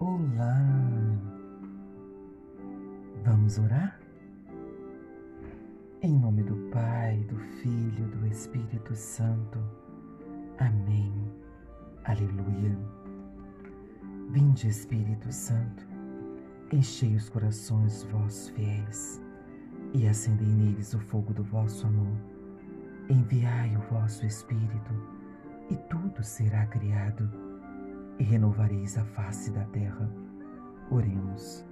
Olá! Vamos orar? Em nome do Pai, do Filho, do Espírito Santo. Amém. Aleluia. Vinde, Espírito Santo, enchei os corações vossos fiéis e acendei neles o fogo do vosso amor. Enviai o vosso Espírito e tudo será criado e renovareis a face da terra. Oremos.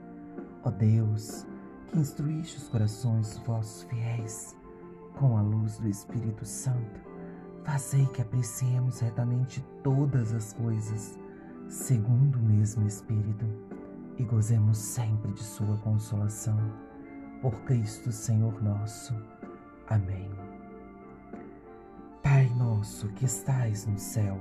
Ó Deus, que instruíste os corações vossos fiéis com a luz do Espírito Santo, fazei que apreciemos retamente todas as coisas, segundo o mesmo Espírito, e gozemos sempre de Sua consolação. Por Cristo Senhor nosso. Amém. Pai nosso que estais no céu,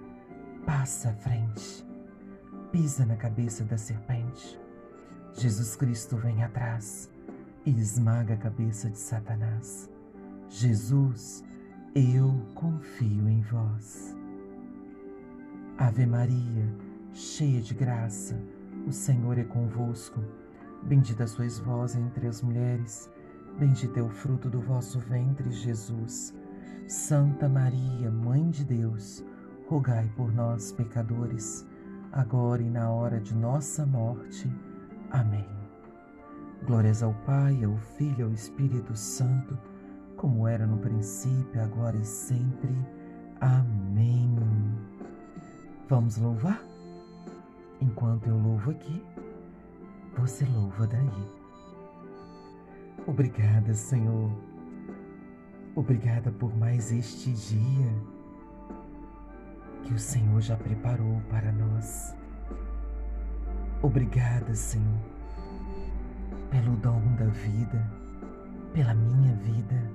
passa à frente, pisa na cabeça da serpente. Jesus Cristo vem atrás e esmaga a cabeça de Satanás. Jesus, eu confio em vós. Ave Maria, cheia de graça, o Senhor é convosco. Bendita sois vós entre as mulheres, bendito é o fruto do vosso ventre, Jesus. Santa Maria, Mãe de Deus, rogai por nós, pecadores, agora e na hora de nossa morte. Amém. Glórias ao Pai, ao Filho e ao Espírito Santo, como era no princípio, agora e sempre. Amém. Vamos louvar? Enquanto eu louvo aqui, você louva daí. Obrigada, Senhor Obrigada por mais este dia que o Senhor já preparou para nós. Obrigada, Senhor, pelo dom da vida, pela minha vida,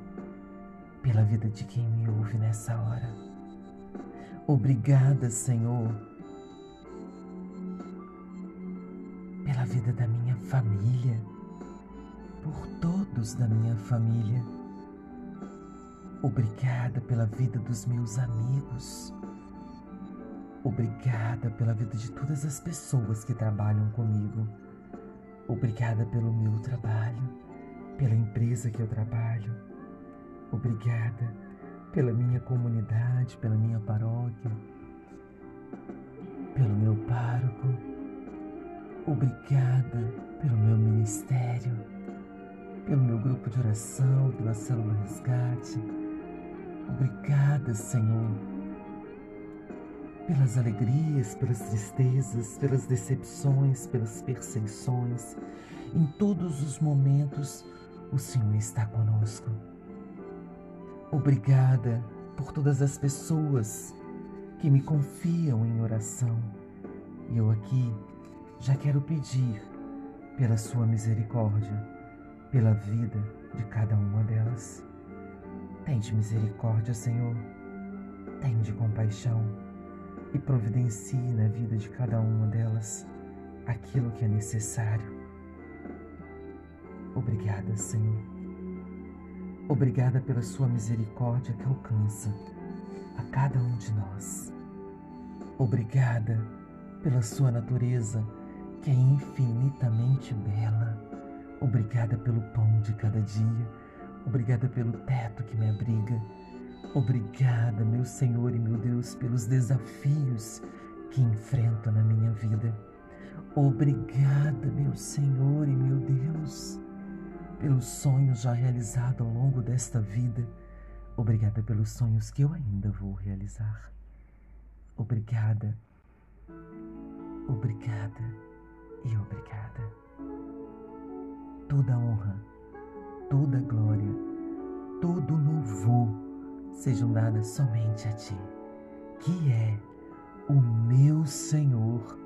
pela vida de quem me ouve nessa hora. Obrigada, Senhor, pela vida da minha família, por todos da minha família Obrigada pela vida dos meus amigos. Obrigada pela vida de todas as pessoas que trabalham comigo. Obrigada pelo meu trabalho, pela empresa que eu trabalho. Obrigada pela minha comunidade, pela minha paróquia, pelo meu pároco. Obrigada pelo meu ministério, pelo meu grupo de oração, pela célula resgate Obrigada, Senhor, pelas alegrias, pelas tristezas, pelas decepções, pelas perseguições. Em todos os momentos, o Senhor está conosco. Obrigada por todas as pessoas que me confiam em oração. E eu aqui já quero pedir pela Sua misericórdia, pela vida de cada uma delas. Tende misericórdia, Senhor. Tende compaixão e providencie na vida de cada uma delas aquilo que é necessário. Obrigada, Senhor. Obrigada pela Sua misericórdia que alcança a cada um de nós. Obrigada pela Sua natureza que é infinitamente bela. Obrigada pelo pão de cada dia Obrigada pelo teto que me abriga. Obrigada, meu Senhor e meu Deus, pelos desafios que enfrento na minha vida. Obrigada, meu Senhor e meu Deus, pelos sonhos já realizados ao longo desta vida. Obrigada pelos sonhos que eu ainda vou realizar. Obrigada, obrigada e obrigada. Toda honra toda glória, todo louvor sejam dadas somente a Ti, que é o meu Senhor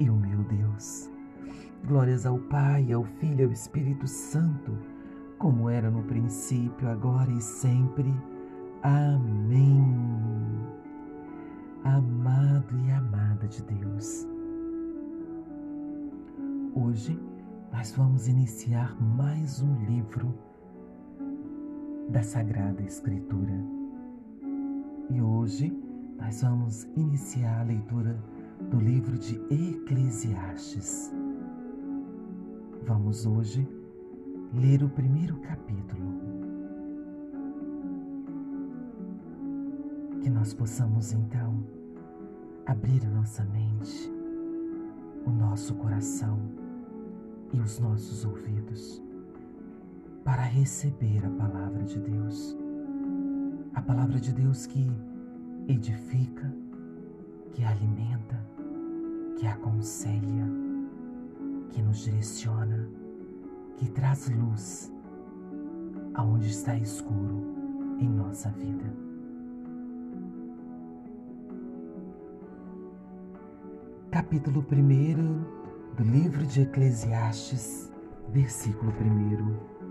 e o meu Deus. Glórias ao Pai, ao Filho e ao Espírito Santo, como era no princípio, agora e sempre. Amém. Amado e amada de Deus, hoje nós vamos iniciar mais um livro da Sagrada Escritura. E hoje nós vamos iniciar a leitura do livro de Eclesiastes. Vamos hoje ler o primeiro capítulo. Que nós possamos então abrir a nossa mente, o nosso coração e os nossos ouvidos para receber a palavra de Deus. A palavra de Deus que edifica, que alimenta, que aconselha que nos direciona, que traz luz aonde está escuro em nossa vida. Capítulo 1 do livro de Eclesiastes, versículo 1.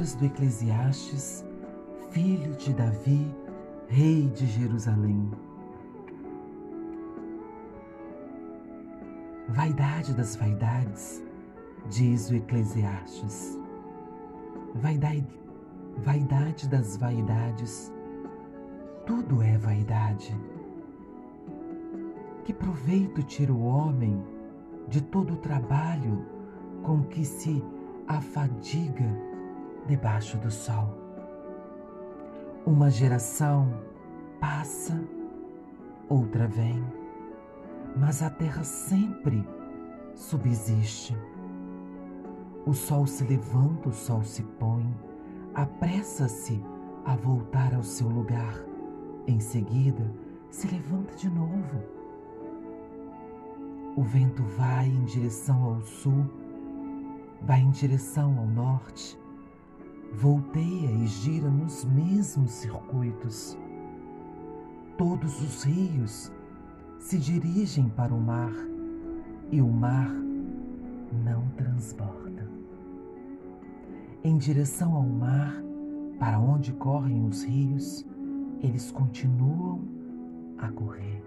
Palavras do Eclesiastes, filho de Davi, rei de Jerusalém. Vaidade das vaidades, diz o Eclesiastes. Vaidade, vaidade das vaidades, tudo é vaidade. Que proveito tira o homem de todo o trabalho com que se afadiga debaixo do sol? Uma geração passa, outra vem mas a terra sempre subsiste. O sol se levanta, o sol se põe, apressa-se a voltar ao seu lugar. Em seguida, se levanta de novo. O vento vai em direção ao sul, vai em direção ao norte, volteia e gira nos mesmos circuitos. Todos os rios se dirigem para o mar e o mar não transborda. Em direção ao mar, para onde correm os rios, eles continuam a correr.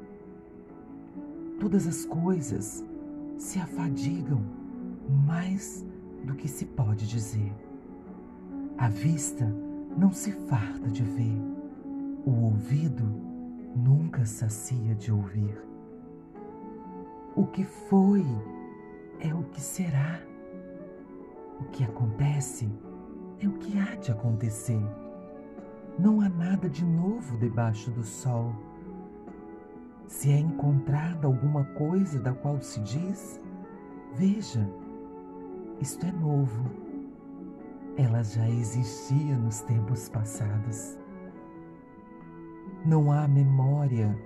Todas as coisas se afadigam mais do que se pode dizer. A vista não se farta de ver, o ouvido nunca sacia de ouvir. O que foi é o que será. O que acontece é o que há de acontecer. Não há nada de novo debaixo do sol. Se é encontrada alguma coisa da qual se diz, veja, isto é novo. Ela já existia nos tempos passados não há memória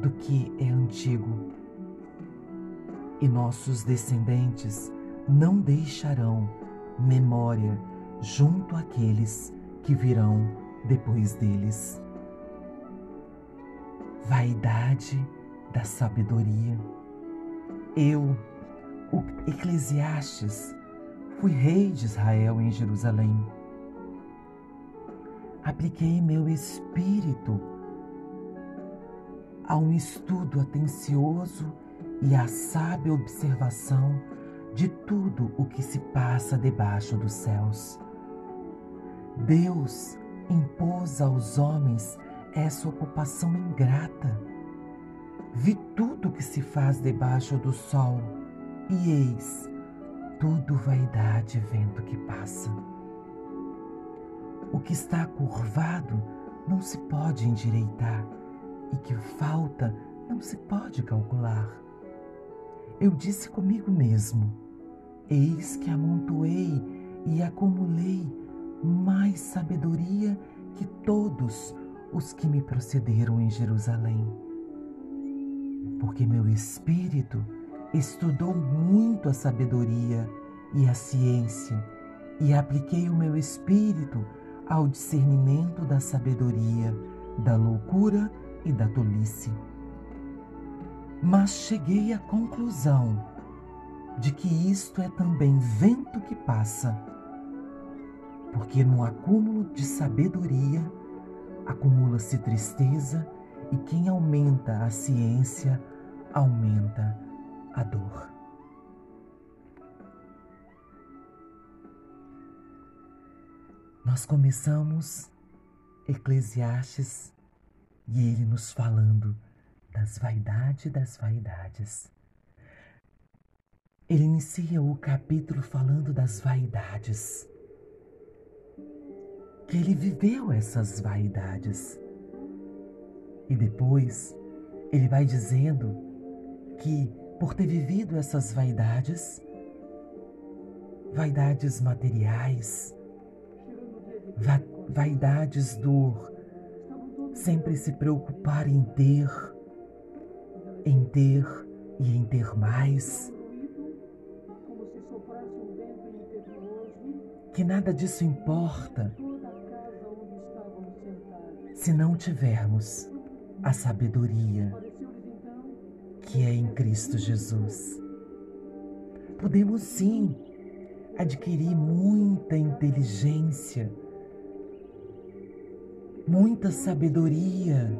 do que é antigo. E nossos descendentes não deixarão memória junto àqueles que virão depois deles. Vaidade da sabedoria. Eu, o Eclesiastes, fui rei de Israel em Jerusalém. Apliquei meu espírito a um estudo atencioso e à sábia observação de tudo o que se passa debaixo dos céus. Deus impôs aos homens essa ocupação ingrata. Vi tudo o que se faz debaixo do sol, e eis, tudo vaidade vento que passa. O que está curvado não se pode endireitar e que falta não se pode calcular. Eu disse comigo mesmo: Eis que amontoei e acumulei mais sabedoria que todos os que me procederam em Jerusalém. Porque meu espírito estudou muito a sabedoria e a ciência, e apliquei o meu espírito ao discernimento da sabedoria, da loucura e da tolice. mas cheguei à conclusão de que isto é também vento que passa, porque no acúmulo de sabedoria acumula-se tristeza e quem aumenta a ciência aumenta a dor. Nós começamos Eclesiastes e ele nos falando das vaidades das vaidades. Ele inicia o capítulo falando das vaidades. Que ele viveu essas vaidades. E depois ele vai dizendo que por ter vivido essas vaidades, vaidades materiais, va vaidades do sempre se preocupar em ter, em ter e em ter mais. Que nada disso importa se não tivermos a sabedoria que é em Cristo Jesus. Podemos sim adquirir muita inteligência, muita sabedoria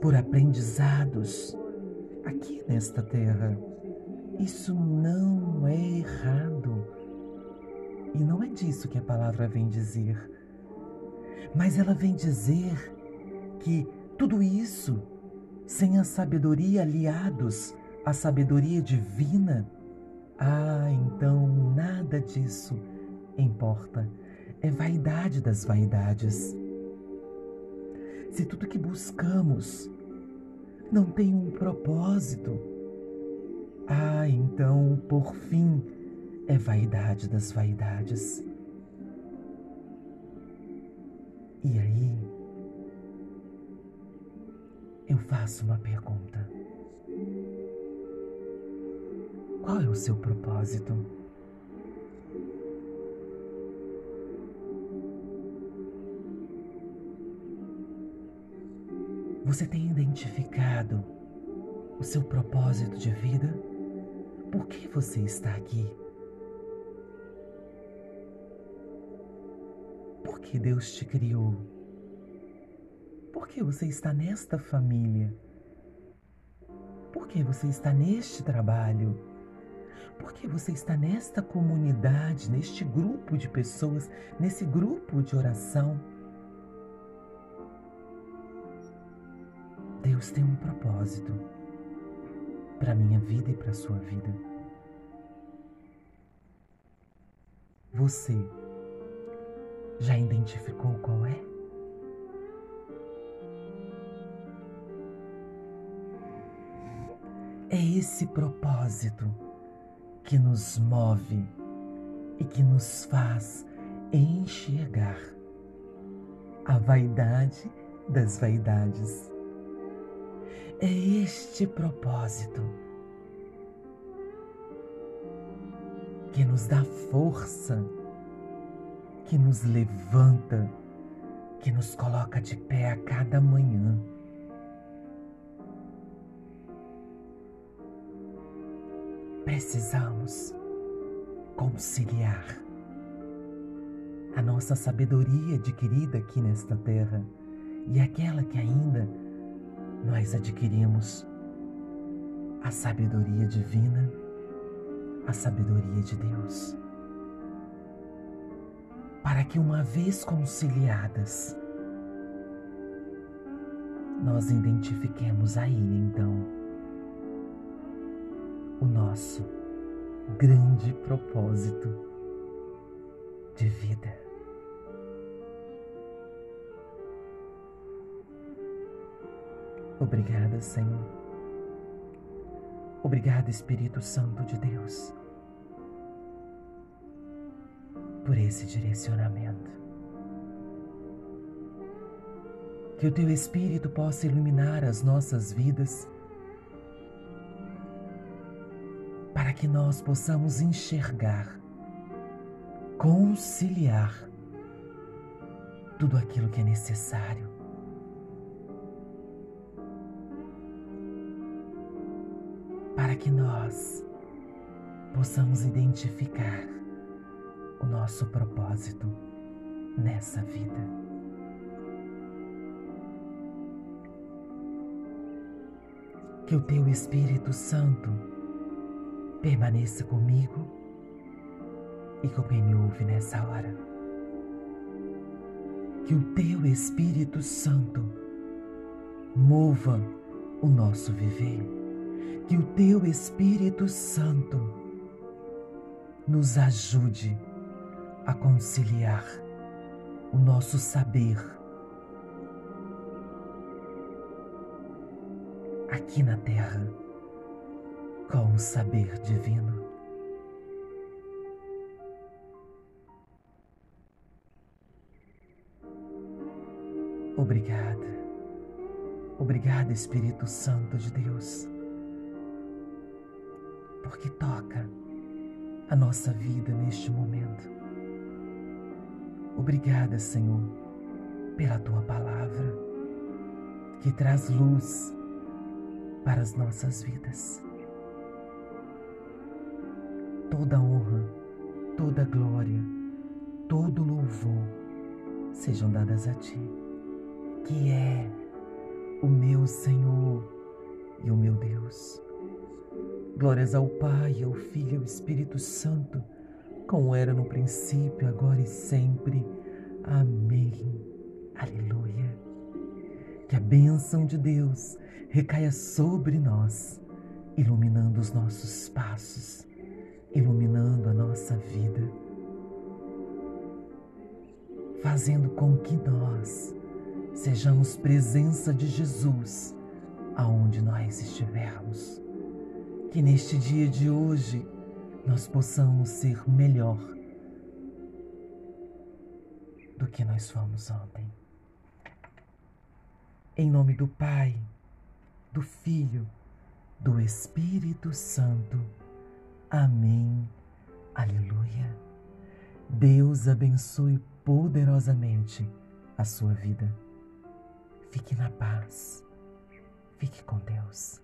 por aprendizados aqui nesta terra. Isso não é errado. E não é disso que a palavra vem dizer. Mas ela vem dizer que tudo isso, sem a sabedoria aliados à sabedoria divina, ah, então nada disso importa. É vaidade das vaidades. Se tudo que buscamos não tem um propósito, ah, então, por fim, é vaidade das vaidades. Faço uma pergunta: qual é o seu propósito? Você tem identificado o seu propósito de vida? Por que você está aqui? Por que Deus te criou? Por que você está nesta família? Por que você está neste trabalho? Por que você está nesta comunidade, neste grupo de pessoas, nesse grupo de oração? Deus tem um propósito para a minha vida e para a sua vida. Você já identificou qual é? É esse propósito que nos move e que nos faz enxergar a vaidade das vaidades. É este propósito que nos dá força, que nos levanta, que nos coloca de pé a cada manhã precisamos conciliar a nossa sabedoria adquirida aqui nesta terra e aquela que ainda nós adquirimos, a sabedoria divina, a sabedoria de Deus. Para que uma vez conciliadas, nós identifiquemos aí então o nosso grande propósito de vida. Obrigada, Senhor. Obrigada, Espírito Santo de Deus, por esse direcionamento. Que o Teu Espírito possa iluminar as nossas vidas para que nós possamos enxergar, conciliar tudo aquilo que é necessário. Para que nós possamos identificar o nosso propósito nessa vida. que o teu Espírito Santo permaneça comigo e com quem me ouve nessa hora. Que o Teu Espírito Santo mova o nosso viver. Que o Teu Espírito Santo nos ajude a conciliar o nosso saber aqui na terra com o saber divino. Obrigada, obrigada, Espírito Santo de Deus, porque toca a nossa vida neste momento. Obrigada, Senhor, pela tua palavra que traz luz para as nossas vidas. Toda honra, toda glória, todo louvor sejam dadas a Ti, que é o meu Senhor e o meu Deus. Glórias ao Pai, ao Filho e ao Espírito Santo, como era no princípio, agora e sempre. Amém. Aleluia. Que a bênção de Deus recaia sobre nós, iluminando os nossos passos, iluminando a nossa vida, fazendo com que nós sejamos presença de Jesus aonde nós estivermos. Que neste dia de hoje nós possamos ser melhor do que nós fomos ontem. Em nome do Pai, do Filho, do Espírito Santo. Amém. Aleluia. Deus abençoe poderosamente a sua vida. Fique na paz. Fique com Deus.